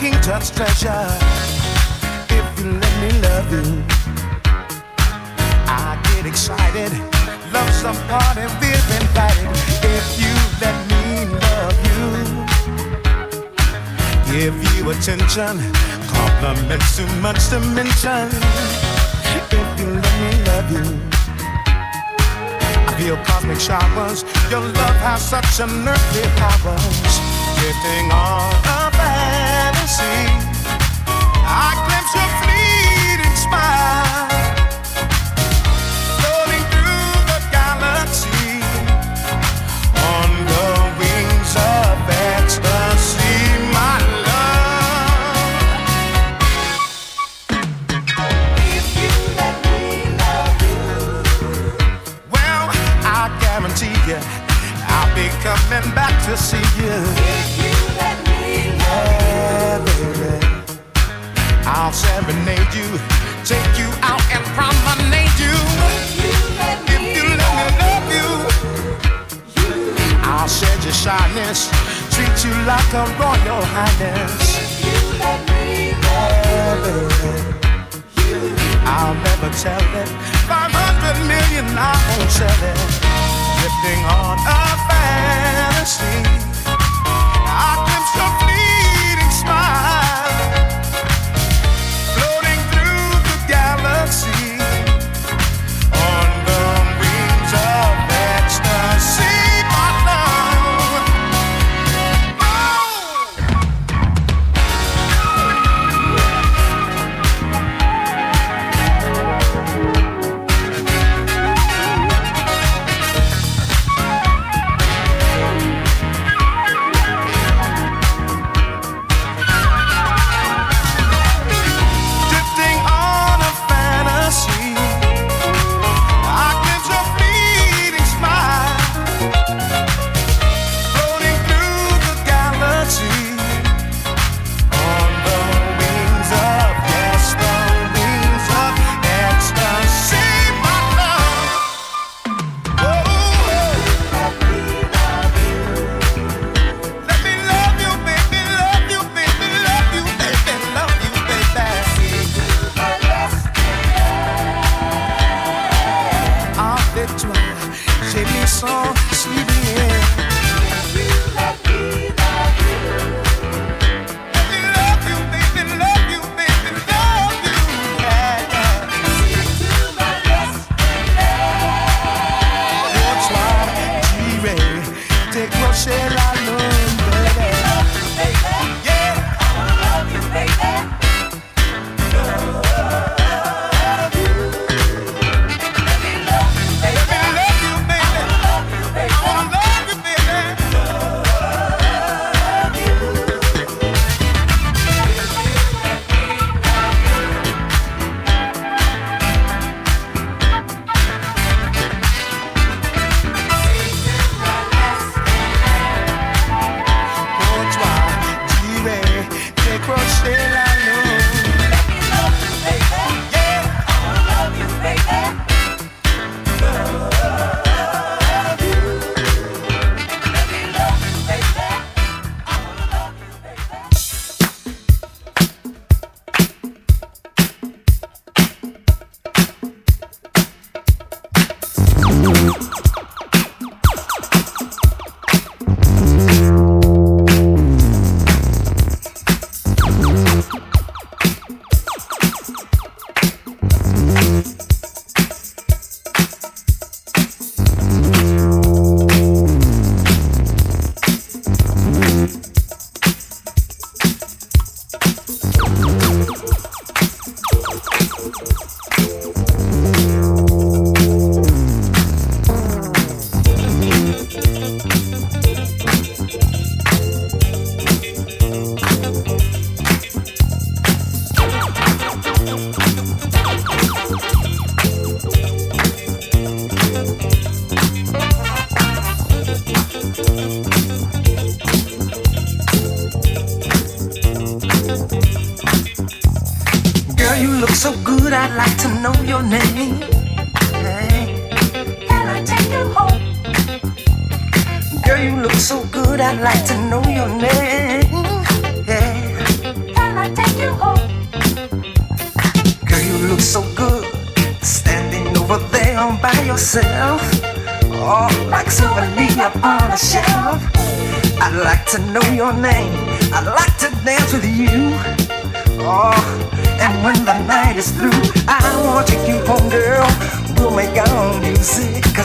King Tut's treasure. If you let me love you, I get excited. Love some party, we're invited. If you let me love you, give you attention, compliments too much to mention. If you let me love you I feel cosmic showers. Your love has such unearthly powers. Drifting on I glimpse your fleeting smile. Floating through the galaxy. On the wings of ecstasy, my love. If you let me love you, well, I guarantee you. I'll be coming back to see you. Shyness, treat you like a royal highness. You let me you, I'll never tell it. Five hundred million, I won't sell it drifting on a fantasy.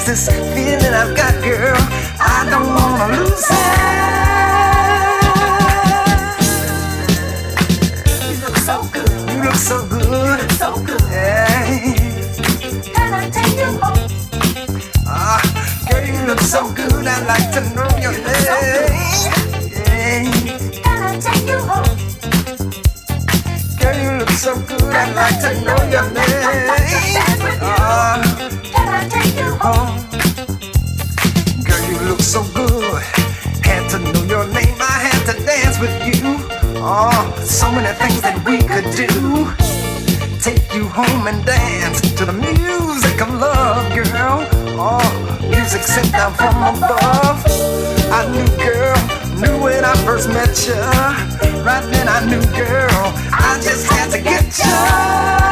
Cause this feeling I've got, girl, I don't wanna lose it. You look so good, You look so good. so good. Can I take you home? Ah, girl, you look so good. I'd like to know your name. Can I take you home? Girl, you look so good. I'd like to know your name. Ah, girl, you look so good. Had to know your name. I had to dance with you. Oh, so many things that we could do. Take you home and dance to the music of love, girl. Oh, music sent down from above. I knew, girl, knew when I first met you. Right then I knew, girl, I just had to get you.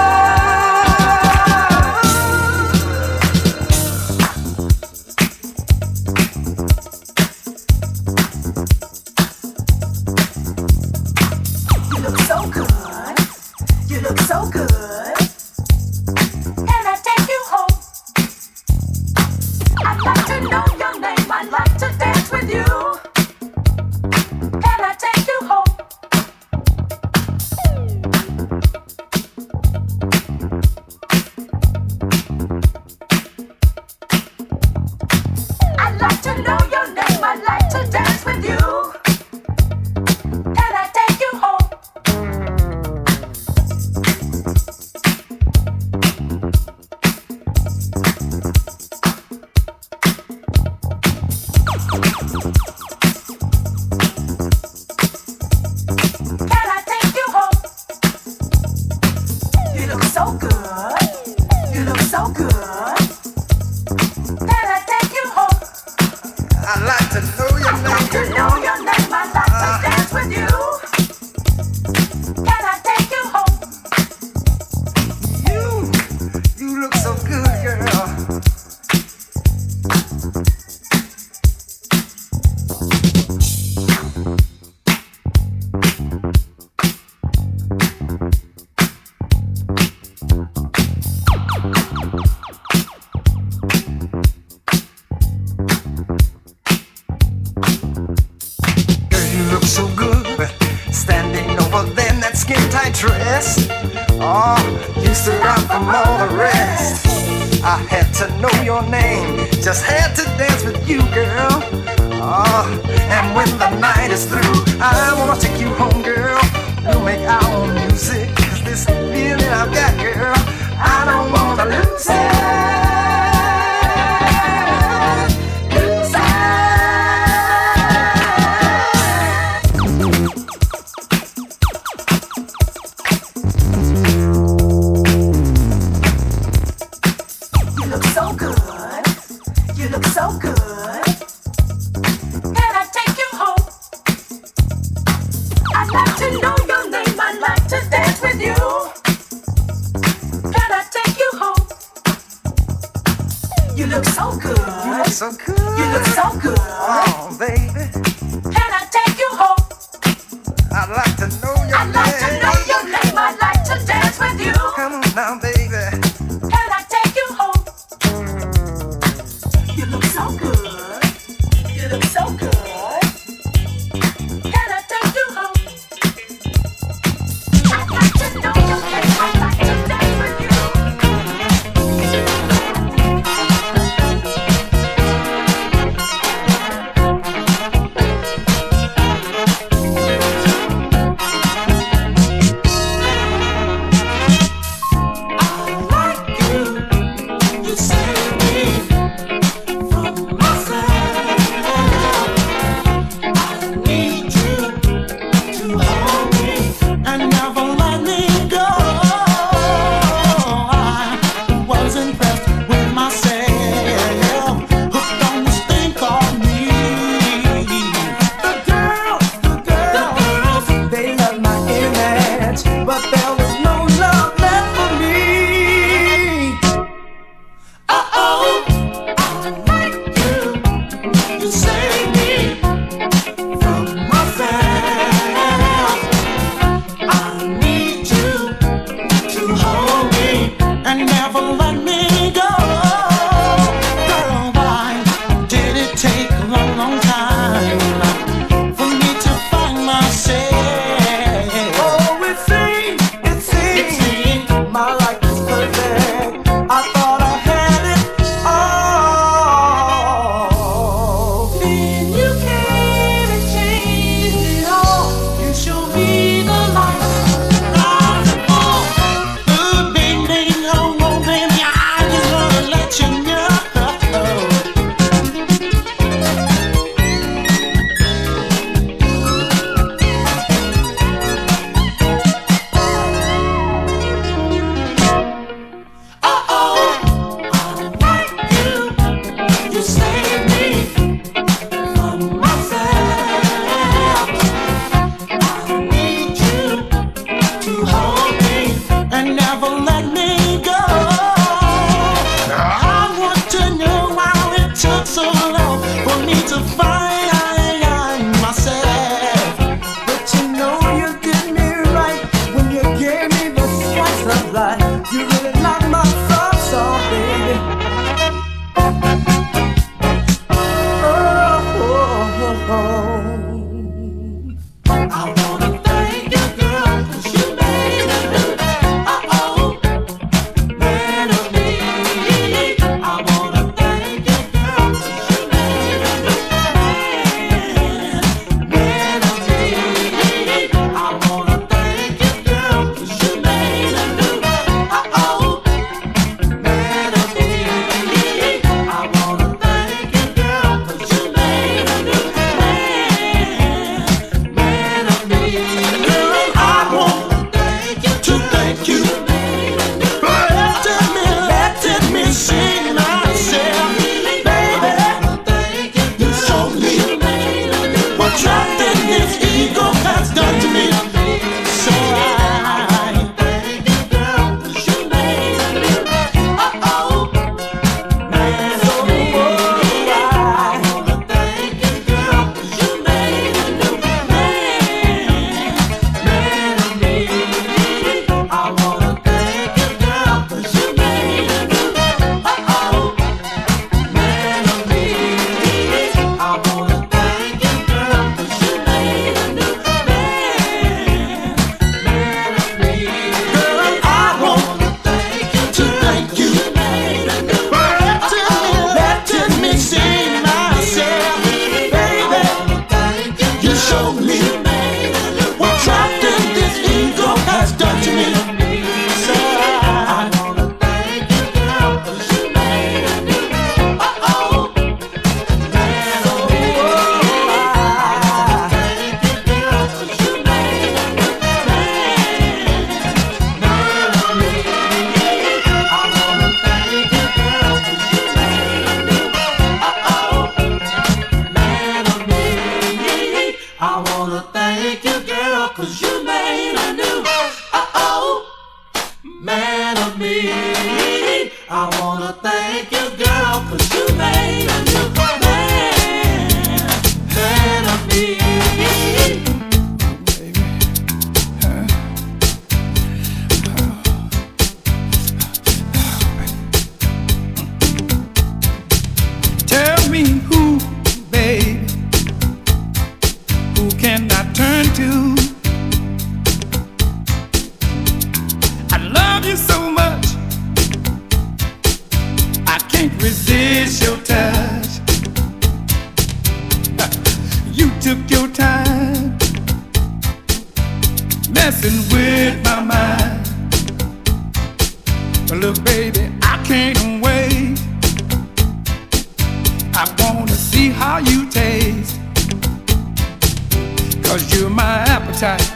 Cause you're my appetite.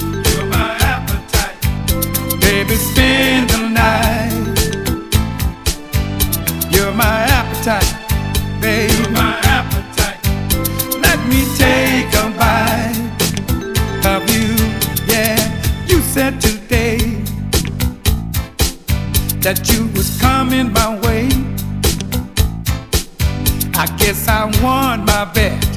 You're my appetite. Baby, spend the night. You're my appetite, baby. You're my appetite. Let me take a bite of you. Yeah, you said today that you was coming my way. I guess I won my bet.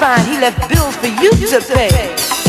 he left bills for you to pay.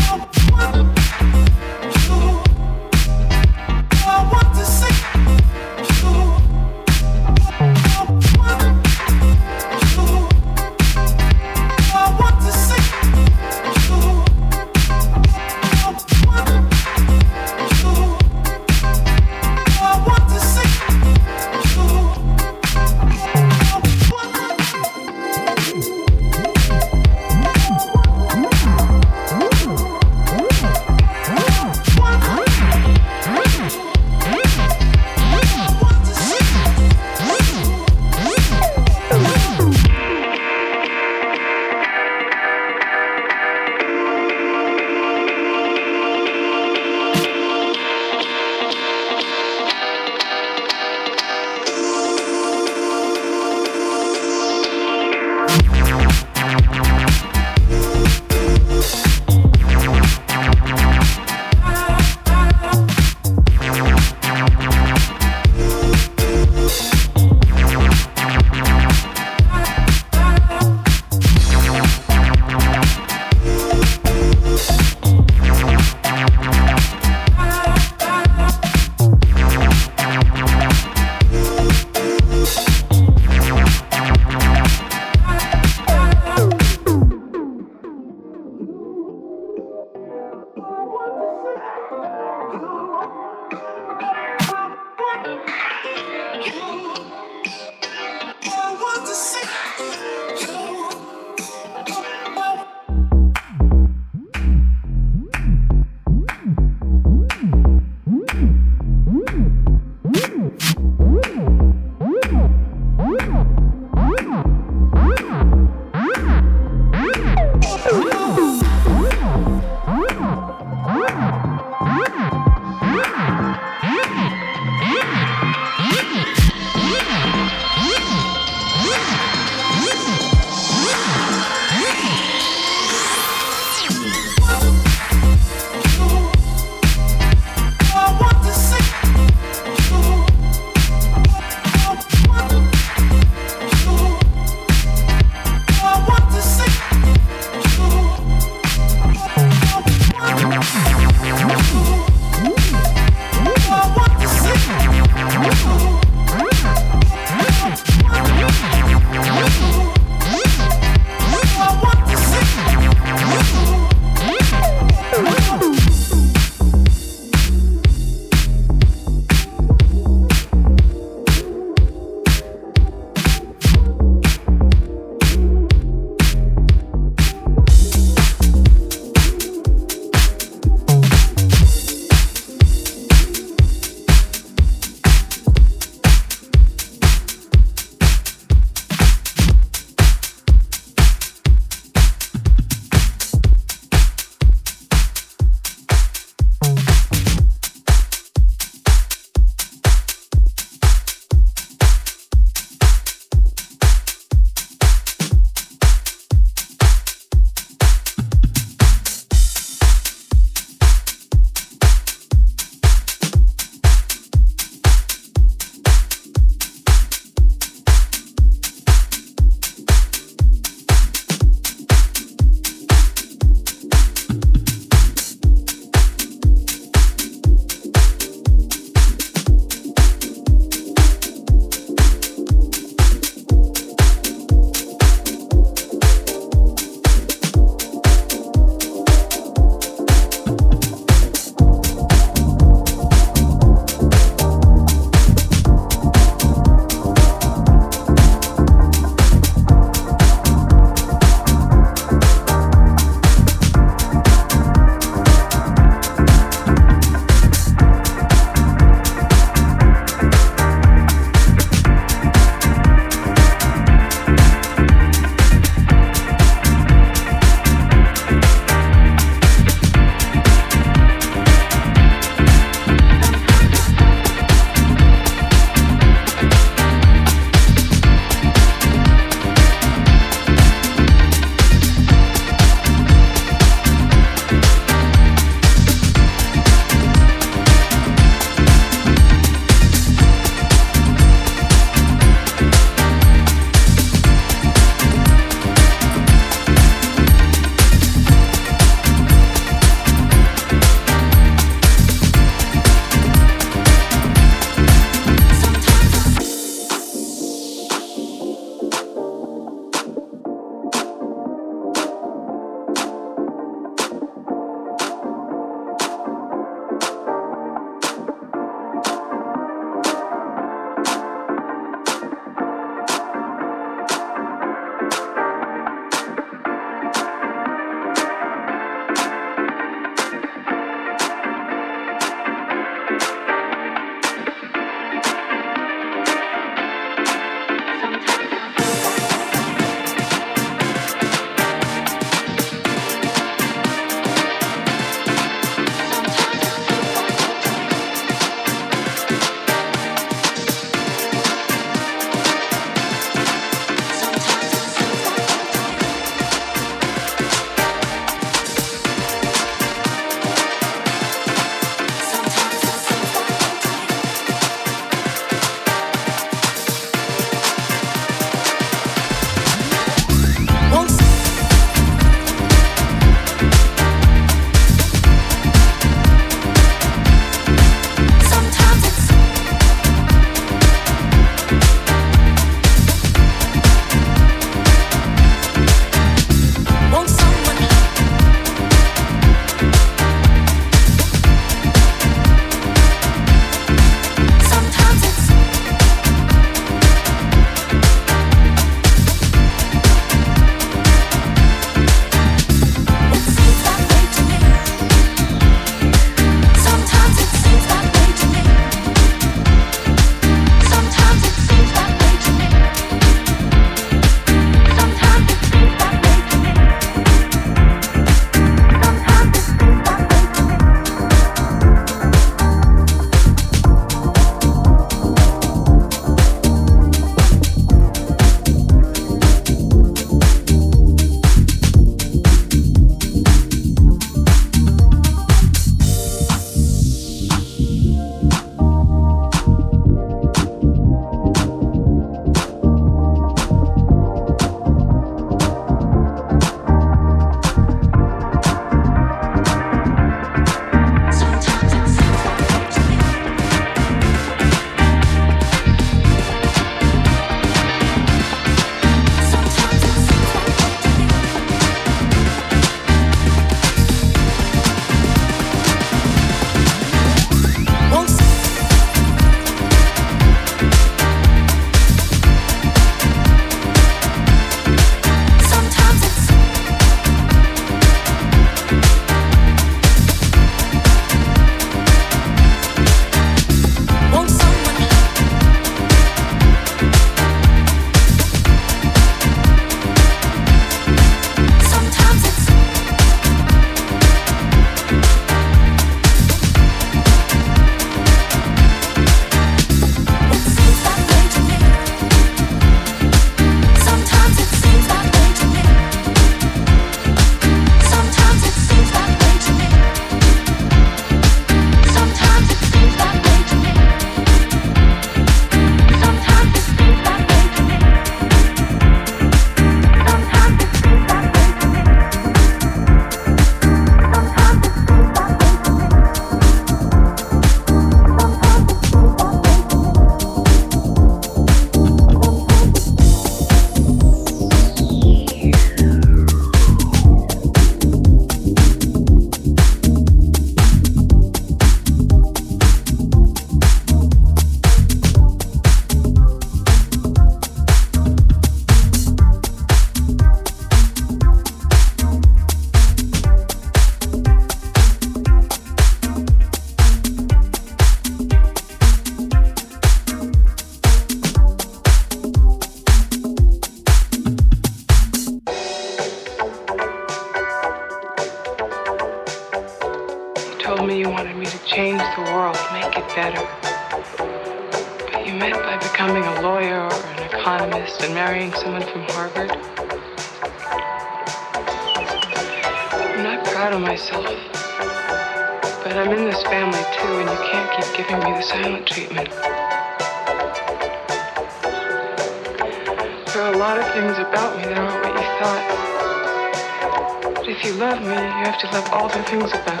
To love all the things about